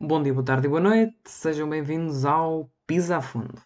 Bom dia, boa tarde e boa noite, sejam bem-vindos ao Pisa a Fundo.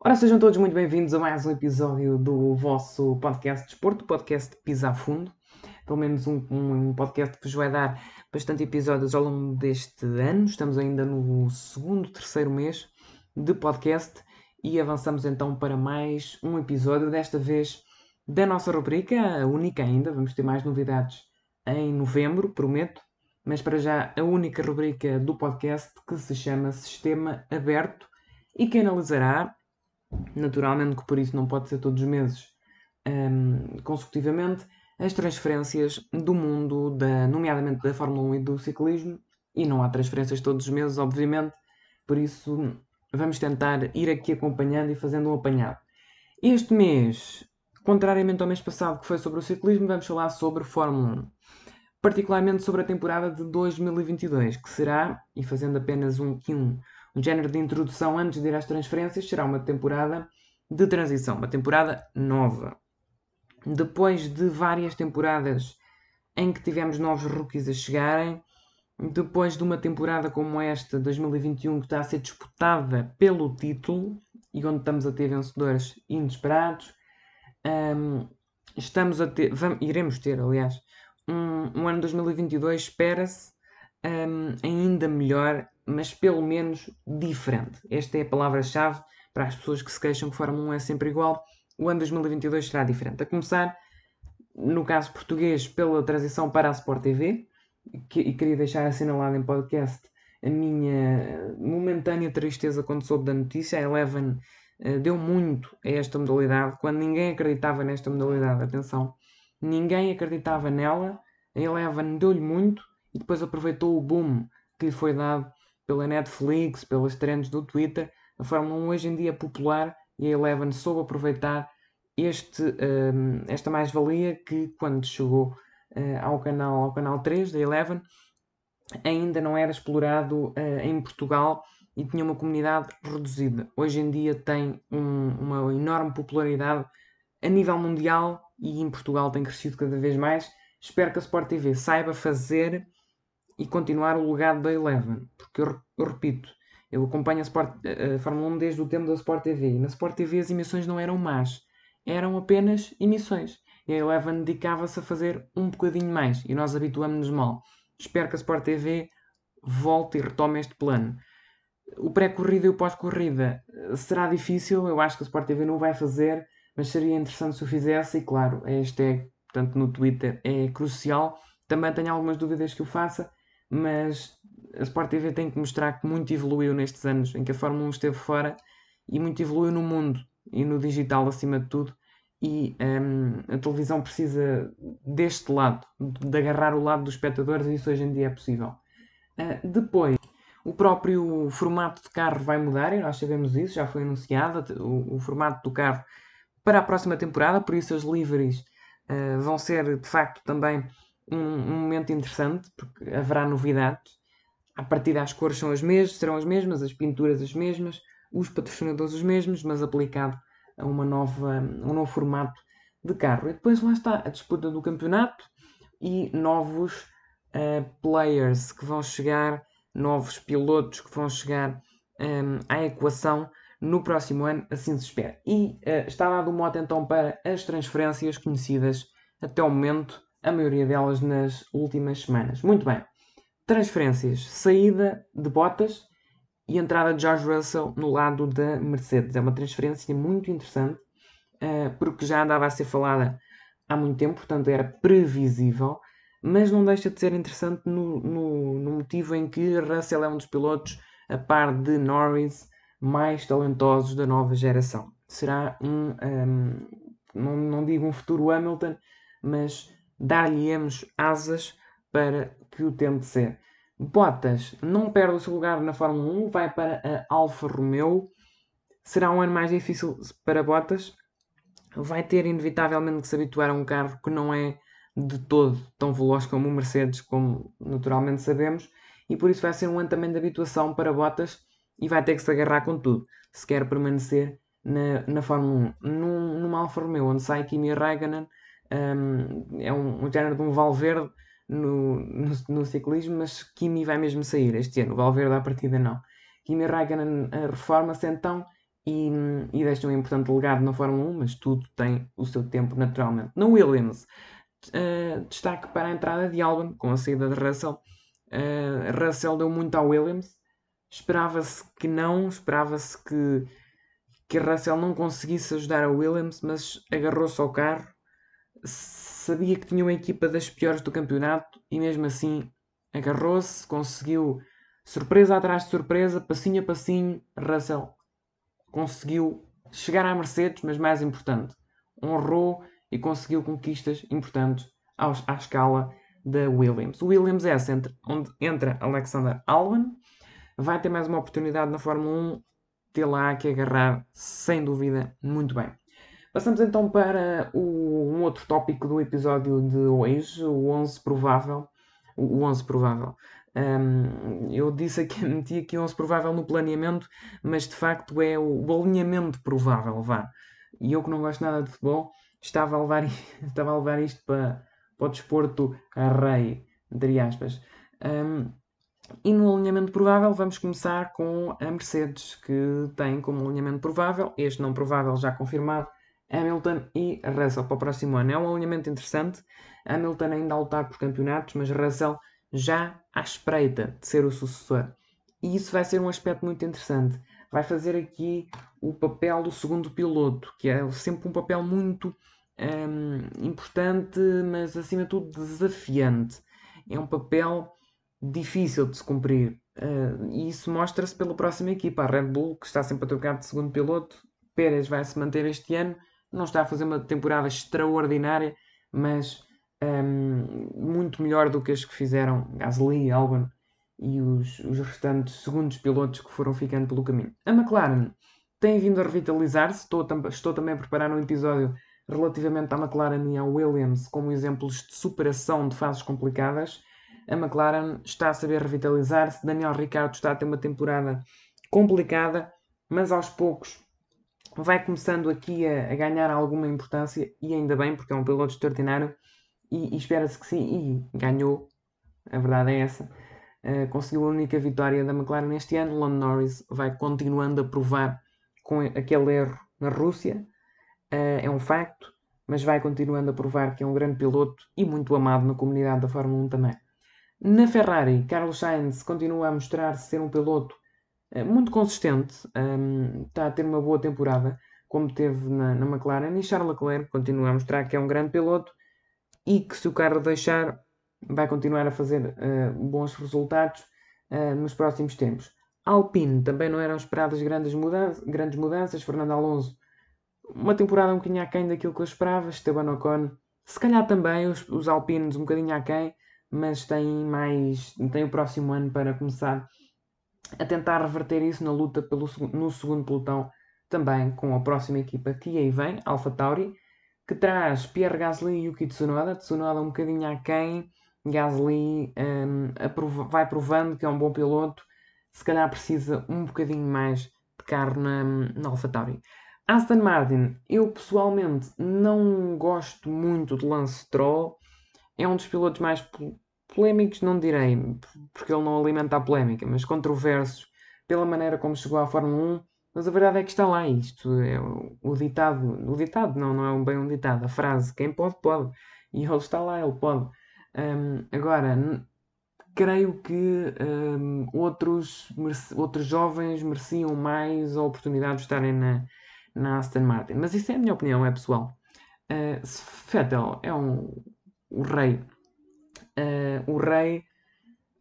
Ora, sejam todos muito bem-vindos a mais um episódio do vosso podcast de Desporto, podcast Pisa a Fundo. Pelo menos um, um, podcast que vos vai dar bastante episódios ao longo deste ano. Estamos ainda no segundo, terceiro mês de podcast e avançamos então para mais um episódio, desta vez da nossa rubrica, a única ainda. Vamos ter mais novidades em novembro, prometo. Mas para já, a única rubrica do podcast que se chama Sistema Aberto e que analisará naturalmente que por isso não pode ser todos os meses um, consecutivamente, as transferências do mundo, da, nomeadamente da Fórmula 1 e do ciclismo, e não há transferências todos os meses, obviamente, por isso vamos tentar ir aqui acompanhando e fazendo um apanhado. Este mês, contrariamente ao mês passado que foi sobre o ciclismo, vamos falar sobre Fórmula 1. Particularmente sobre a temporada de 2022, que será, e fazendo apenas um, um um género de introdução antes de ir às transferências, será uma temporada de transição, uma temporada nova. Depois de várias temporadas em que tivemos novos rookies a chegarem, depois de uma temporada como esta, 2021, que está a ser disputada pelo título e onde estamos a ter vencedores inesperados, um, estamos a ter, vamos, iremos ter, aliás, um, um ano 2022 espera-se um, ainda melhor mas pelo menos diferente. Esta é a palavra-chave para as pessoas que se queixam que Fórmula 1 é sempre igual. O ano 2022 será diferente. A começar, no caso português, pela transição para a Sport TV, que, e queria deixar assinalado em podcast a minha momentânea tristeza quando soube da notícia. A Eleven uh, deu muito a esta modalidade, quando ninguém acreditava nesta modalidade. Atenção, ninguém acreditava nela. A Eleven deu-lhe muito e depois aproveitou o boom que lhe foi dado pela Netflix, pelas trends do Twitter. A Fórmula 1 hoje em dia é popular e a Eleven soube aproveitar este, um, esta mais-valia que quando chegou uh, ao, canal, ao canal 3 da Eleven ainda não era explorado uh, em Portugal e tinha uma comunidade reduzida. Hoje em dia tem um, uma enorme popularidade a nível mundial e em Portugal tem crescido cada vez mais. Espero que a Sport TV saiba fazer e continuar o legado da Eleven. Porque eu, eu repito, eu acompanho a, Sport, a, Fórmula 1 desde o tempo da Sport TV. E na Sport TV as emissões não eram más, eram apenas emissões. E a Eleven dedicava-se a fazer um bocadinho mais e nós habituamos-nos mal. Espero que a Sport TV volte e retome este plano. O pré-corrida e o pós-corrida eh, será difícil, eu acho que a Sport TV não vai fazer, mas seria interessante se o fizesse. E claro, a hashtag, portanto, no Twitter é crucial. Também tenho algumas dúvidas que o faça, mas a Sport TV tem que mostrar que muito evoluiu nestes anos em que a Fórmula 1 esteve fora e muito evoluiu no mundo e no digital acima de tudo. E um, a televisão precisa deste lado, de agarrar o lado dos espectadores, e isso hoje em dia é possível. Uh, depois, o próprio formato de carro vai mudar, e nós sabemos isso, já foi anunciado o, o formato do carro para a próxima temporada, por isso as liveries uh, vão ser de facto também um, um momento interessante, porque haverá novidades. A partir das cores são as mesmas, serão as mesmas, as pinturas as mesmas, os patrocinadores os mesmos, mas aplicado a uma nova, um novo formato de carro. E depois lá está a disputa do campeonato e novos uh, players que vão chegar, novos pilotos que vão chegar um, ehm, à equação no próximo ano, assim se espera. E uh, está dado um mote então para as transferências conhecidas até o momento a maioria delas nas últimas semanas. Muito bem. Transferências. Saída de Bottas e entrada de George Russell no lado da Mercedes. É uma transferência muito interessante, uh, porque já andava a ser falada há muito tempo, portanto era previsível, mas não deixa de ser interessante no, no, no motivo em que Russell é um dos pilotos, a par de Norris, mais talentosos da nova geração. Será um, um ehm, não, não digo um futuro Hamilton, mas dar-lhe-emos asas para que o tente ser. Bottas não perde o seu lugar na Fórmula 1, vai para a Alfa Romeo. Será um ano mais difícil para Bottas. Vai ter inevitavelmente que se habituar a um carro que não é de todo tão veloz como o Mercedes, como naturalmente sabemos, e por isso vai ser um ano também de habituação para Bottas e vai ter que se agarrar com tudo, se quer permanecer na, na Fórmula 1. Num, numa Alfa Romeo, onde sai Kimi Raikkonen, um, é um, um género de um Valverde no, no, no, ciclismo, mas Kimi vai mesmo sair este ano, o Valverde à partida não. Kimi Raikkonen eh, reforma-se então e, e deixa um importante legado na Fórmula 1, mas tudo tem o seu tempo naturalmente. Na Williams, uh, destaque para a entrada de Albon com a saída de Russell. Uh, Russell deu muito ao Williams, esperava-se que não, esperava-se que, que Russell não conseguisse ajudar a Williams, mas agarrou-se ao carro, sabia que tinha uma equipa das piores do campeonato e mesmo assim agarrou-se, conseguiu surpresa atrás de surpresa, passinho a passinho, Russell conseguiu chegar à Mercedes, mas mais importante, honrou e conseguiu conquistas importantes aos, à escala da Williams. O Williams é essa entre, onde entra Alexander Albon, vai ter mais uma oportunidade na Fórmula 1, ter lá que agarrar, sem dúvida, muito bem. Passamos então para o, um outro tópico do episódio de hoje, o 11 provável. O 11 provável. Um, eu disse aqui, meti aqui 11 provável no planeamento, mas de facto é o, o alinhamento provável, vá. E eu que não gosto nada de futebol, estava a levar, estava a levar isto para, para o desporto a rei, entre aspas. Um, e no alinhamento provável vamos começar com a Mercedes, que tem como alinhamento provável, este não provável já confirmado, Hamilton e Russell para o próximo ano. É um alinhamento interessante. Hamilton ainda a lutar por campeonatos, mas Russell já à espreita de ser o sucessor. E isso vai ser um aspecto muito interessante. Vai fazer aqui o papel do segundo piloto, que é sempre um papel muito um, importante, mas acima de tudo desafiante. É um papel difícil de se cumprir. Uh, e isso mostra-se pela próxima equipa, a Red Bull, que está sempre a trocar de segundo piloto. Pérez vai se manter este ano, não está a fazer uma temporada extraordinária, mas um, muito melhor do que as que fizeram Gasly, Albon e os, os restantes segundos pilotos que foram ficando pelo caminho. A McLaren tem vindo a revitalizar-se, estou, estou também a preparar um episódio relativamente à McLaren e à Williams como exemplos de superação de fases complicadas. A McLaren está a saber revitalizar-se, Daniel Ricciardo está a ter uma temporada complicada, mas aos poucos vai começando aqui a, a ganhar alguma importância e ainda bem, porque é um piloto extraordinário e, e espera-se que sim, e ganhou, a verdade é essa. Uh, conseguiu a única vitória da McLaren este ano. Lando Norris vai continuando a provar com aquele erro na Rússia, uh, é um facto, mas vai continuando a provar que é um grande piloto e muito amado na comunidade da Fórmula 1 também. Na Ferrari, Carlos Sainz continua a mostrar ser um piloto muito consistente, está a ter uma boa temporada, como teve na, na McLaren, e Charles Leclerc continua a mostrar que é um grande piloto e que se o carro deixar vai continuar a fazer uh, bons resultados uh, nos próximos tempos. Alpine também não eram esperadas grandes, mudanças, grandes mudanças. Fernando Alonso, uma temporada um bocadinho aquém daquilo que eu esperava. Esteban Ocon, se calhar também os, os Alpines um bocadinho aquém, mas tem mais, tem o próximo ano para começar a tentar reverter isso na luta pelo, no segundo pelotão, também com a próxima equipa que aí vem, Alpha Tauri que traz Pierre Gasly e Yuki Tsunoda. Tsunoda um bocadinho aquém. Gasly um, vai provando que é um bom piloto. Se calhar precisa um bocadinho mais de carro na, na AlphaTauri. Aston Martin, eu pessoalmente não gosto muito de Lance Stroll. É um dos pilotos mais polémicos, não direi, porque ele não alimenta a polémica, mas controversos pela maneira como chegou à Fórmula 1 mas a verdade é que está lá isto. É o, ditado. O ditado não, não é bem um ditado. A frase: quem pode, pode. E ele está lá, ele pode. Um, agora, creio que um, outros, outros jovens mereciam mais a oportunidade de estarem na, na Aston Martin. Mas isso é a minha opinião, é pessoal. Uh, Vettel é um, o rei. Uh, o rei,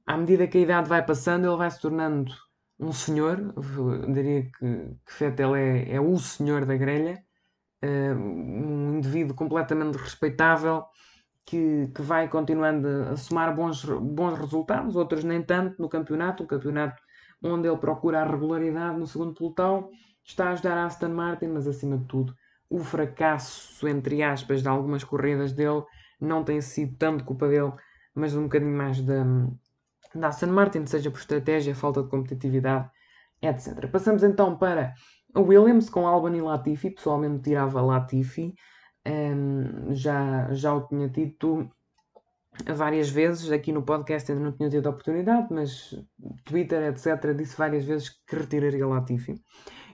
à medida que a idade vai passando, ele vai se tornando um senhor, diria que, que Fettel é, é o senhor da grelha, uh, um indivíduo completamente respeitável que, que vai continuando a somar bons, bons resultados, outros nem tanto no campeonato, o campeonato onde ele procura a regularidade no segundo pelotão, está a ajudar a Aston Martin, mas acima de tudo o fracasso, entre aspas, de algumas corridas dele não tem sido tanto culpa dele, mas um bocadinho mais da, da Aston Martin, seja por estratégia, falta de competitividade, etc. Passamos então para o Williams com Albon e Latifi. Pessoalmente tirava Latifi, um, já, já o tinha dito várias vezes. Aqui no podcast ainda não tinha tido a oportunidade, mas Twitter, etc., disse várias vezes que retiraria Latifi.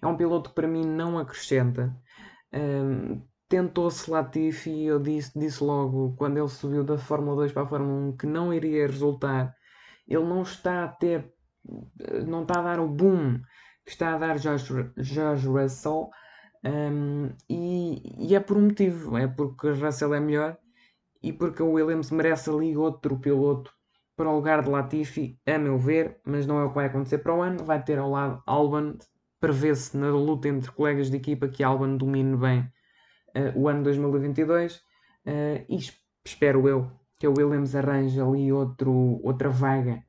É um piloto que para mim não acrescenta. Um, Tentou-se Latifi, eu disse, disse logo quando ele subiu da Fórmula 2 para a Fórmula 1 que não iria resultar. Ele não está a ter, não está a dar o boom que está a dar George, George Russell. Um, e, e, é por um motivo, é porque Russell é melhor e porque o Williams merece ali outro piloto para o lugar de Latifi, a meu ver, mas não é o que vai acontecer para o ano. Vai ter ao lado Albon, prevê-se na luta entre colegas de equipa que Albon domine bem o ano 2022 uh, eh, e espero eu que o Williams arranje ali outro, outra vaga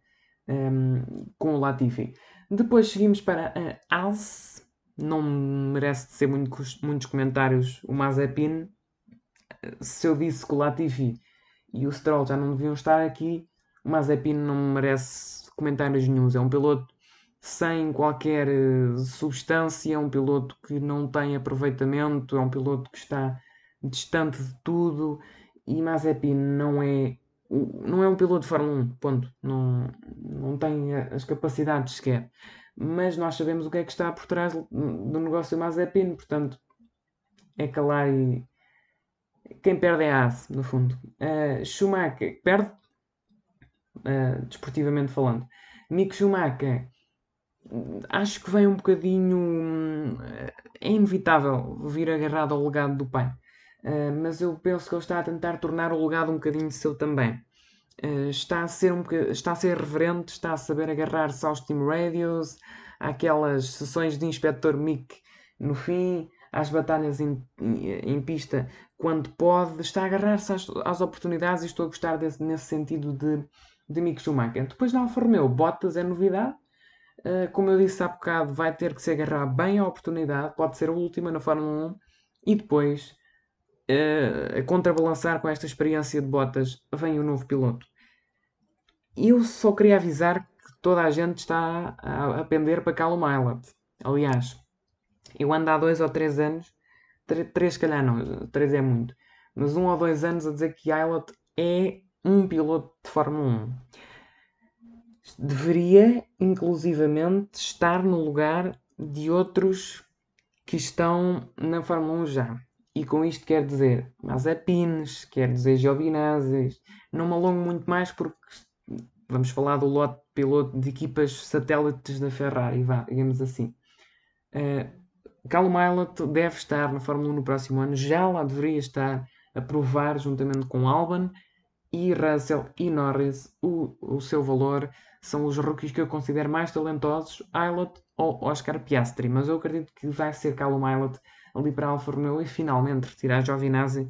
um, com o Latifi. Depois seguimos para a Alce, não merece ser muito, muitos comentários o Mazepin se eu disse que o Latifi e o Stroll já não deviam estar aqui, o Mazepin não merece comentários nenhums. É um piloto sem qualquer eh, substância, é um piloto que não tem aproveitamento, é um piloto que está distante de tudo e Mazepin não é não é um piloto de Fórmula 1, ponto. Não, não tem as capacidades sequer. Mas nós sabemos o que é que está por trás do negócio Mazepin, portanto é calar e, quem perde é a ASE, no fundo. Uh, Schumacher perde, uh, desportivamente falando. Mick Schumacher, acho que vem um bocadinho. É inevitável vir agarrado ao legado do pai. Uh, mas eu penso que ele está a tentar tornar o legado um bocadinho seu também. Uh, está, a ser um está a ser reverente, está a saber agarrar-se aos team radios, àquelas sessões de inspector Mick no fim, às batalhas em, em pista quando pode, está a agarrar-se às, às, oportunidades e estou a gostar desse, nesse sentido de, de Mick Schumacher. Depois da Alfa Romeo, Bottas é novidade. Uh, como eu disse há bocado, vai ter que se agarrar bem à oportunidade, pode ser a última na Fórmula 1 e depois, uh, a contrabalançar com esta experiência de Bottas, vem o novo piloto. Eu só queria avisar que toda a gente está a, a pender para Callum Ilott. Aliás, eu ando há dois ou três anos 3 se calhar não, 3 é muito. Mas um ou dois anos a dizer que Ailot é um piloto de Fórmula 1. Deveria, inclusivamente, estar no lugar de outros que estão na Fórmula 1 já. E com isto quer dizer Mazepines, quer dizer Giovinazzi. Não me alongo muito mais porque vamos falar do lote de piloto de equipas satélites da Ferrari, vá, digamos assim. Uh, Callum Ilott deve estar na Fórmula 1 no próximo ano, já lá deveria estar a provar, juntamente com Albon e Russell e Norris, o, o seu valor. São os rookies que eu considero mais talentosos, Ilott ou Oscar Piastri, mas eu acredito que vai ser Callum Ilott ali para Alfa Romeo e finalmente retirar Giovinazzi,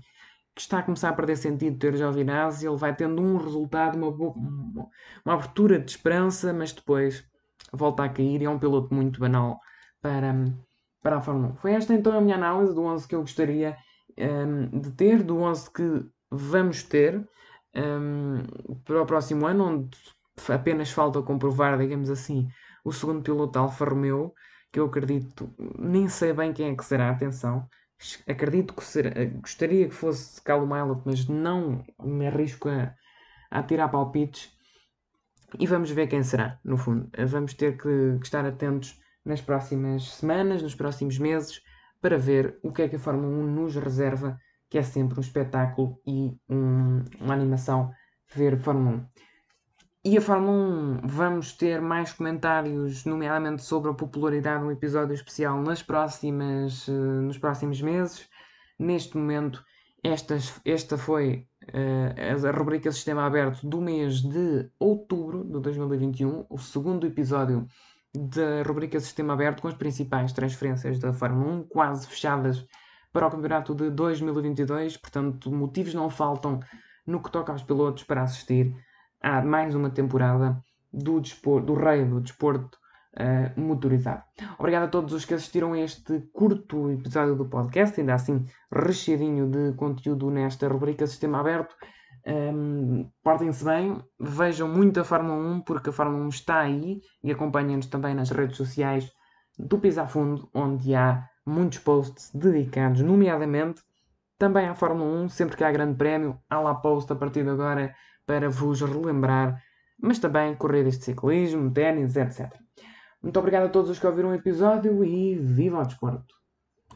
que está a começar a perder sentido ter Giovinazzi, ele vai tendo um resultado, uma, uma abertura de esperança, mas depois volta a cair e é um piloto muito banal para, para a Fórmula 1. Foi esta então a minha análise do 11 que eu gostaria um, ehm, de ter, do 11 que vamos ter um, para o próximo ano, onde apenas falta comprovar, digamos assim, o segundo piloto da Alfa Romeo, que eu acredito, nem sei bem quem é que será, atenção, acredito que será, gostaria que fosse Calum Milot, mas não me arrisco a, a tirar palpites. E vamos ver quem será, no fundo. Vamos ter que, que estar atentos nas próximas semanas, nos próximos meses, para ver o que é que a Fórmula 1 nos reserva, que é sempre um espetáculo e um, uma animação ver Fórmula 1. E a Fórmula 1, vamos ter mais comentários, nomeadamente sobre a popularidade de um episódio especial nas próximas, uh, nos próximos meses. Neste momento, esta, esta foi uh, a rubrica Sistema Aberto do mês de outubro de 2021, o segundo episódio da rubrica Sistema Aberto com as principais transferências da Fórmula 1, quase fechadas para o campeonato de 2022. Portanto, motivos não faltam no que toca aos pilotos para assistir a mais uma temporada do, desporto, do rei do desporto uh, motorizado. Obrigado a todos os que assistiram a este curto episódio do podcast, ainda assim recheadinho de conteúdo nesta rubrica Sistema Aberto. Um, Portem-se bem, vejam muito a Fórmula 1 porque a Fórmula 1 está aí e acompanhem-nos também nas redes sociais do Pisa Fundo, onde há muitos posts dedicados, nomeadamente também à Fórmula 1, sempre que há grande prémio, há lá post a partir de agora para vos relembrar, mas também corridas de ciclismo, ténis, etc. Muito obrigado a todos os que ouviram o episódio e viva o desporto!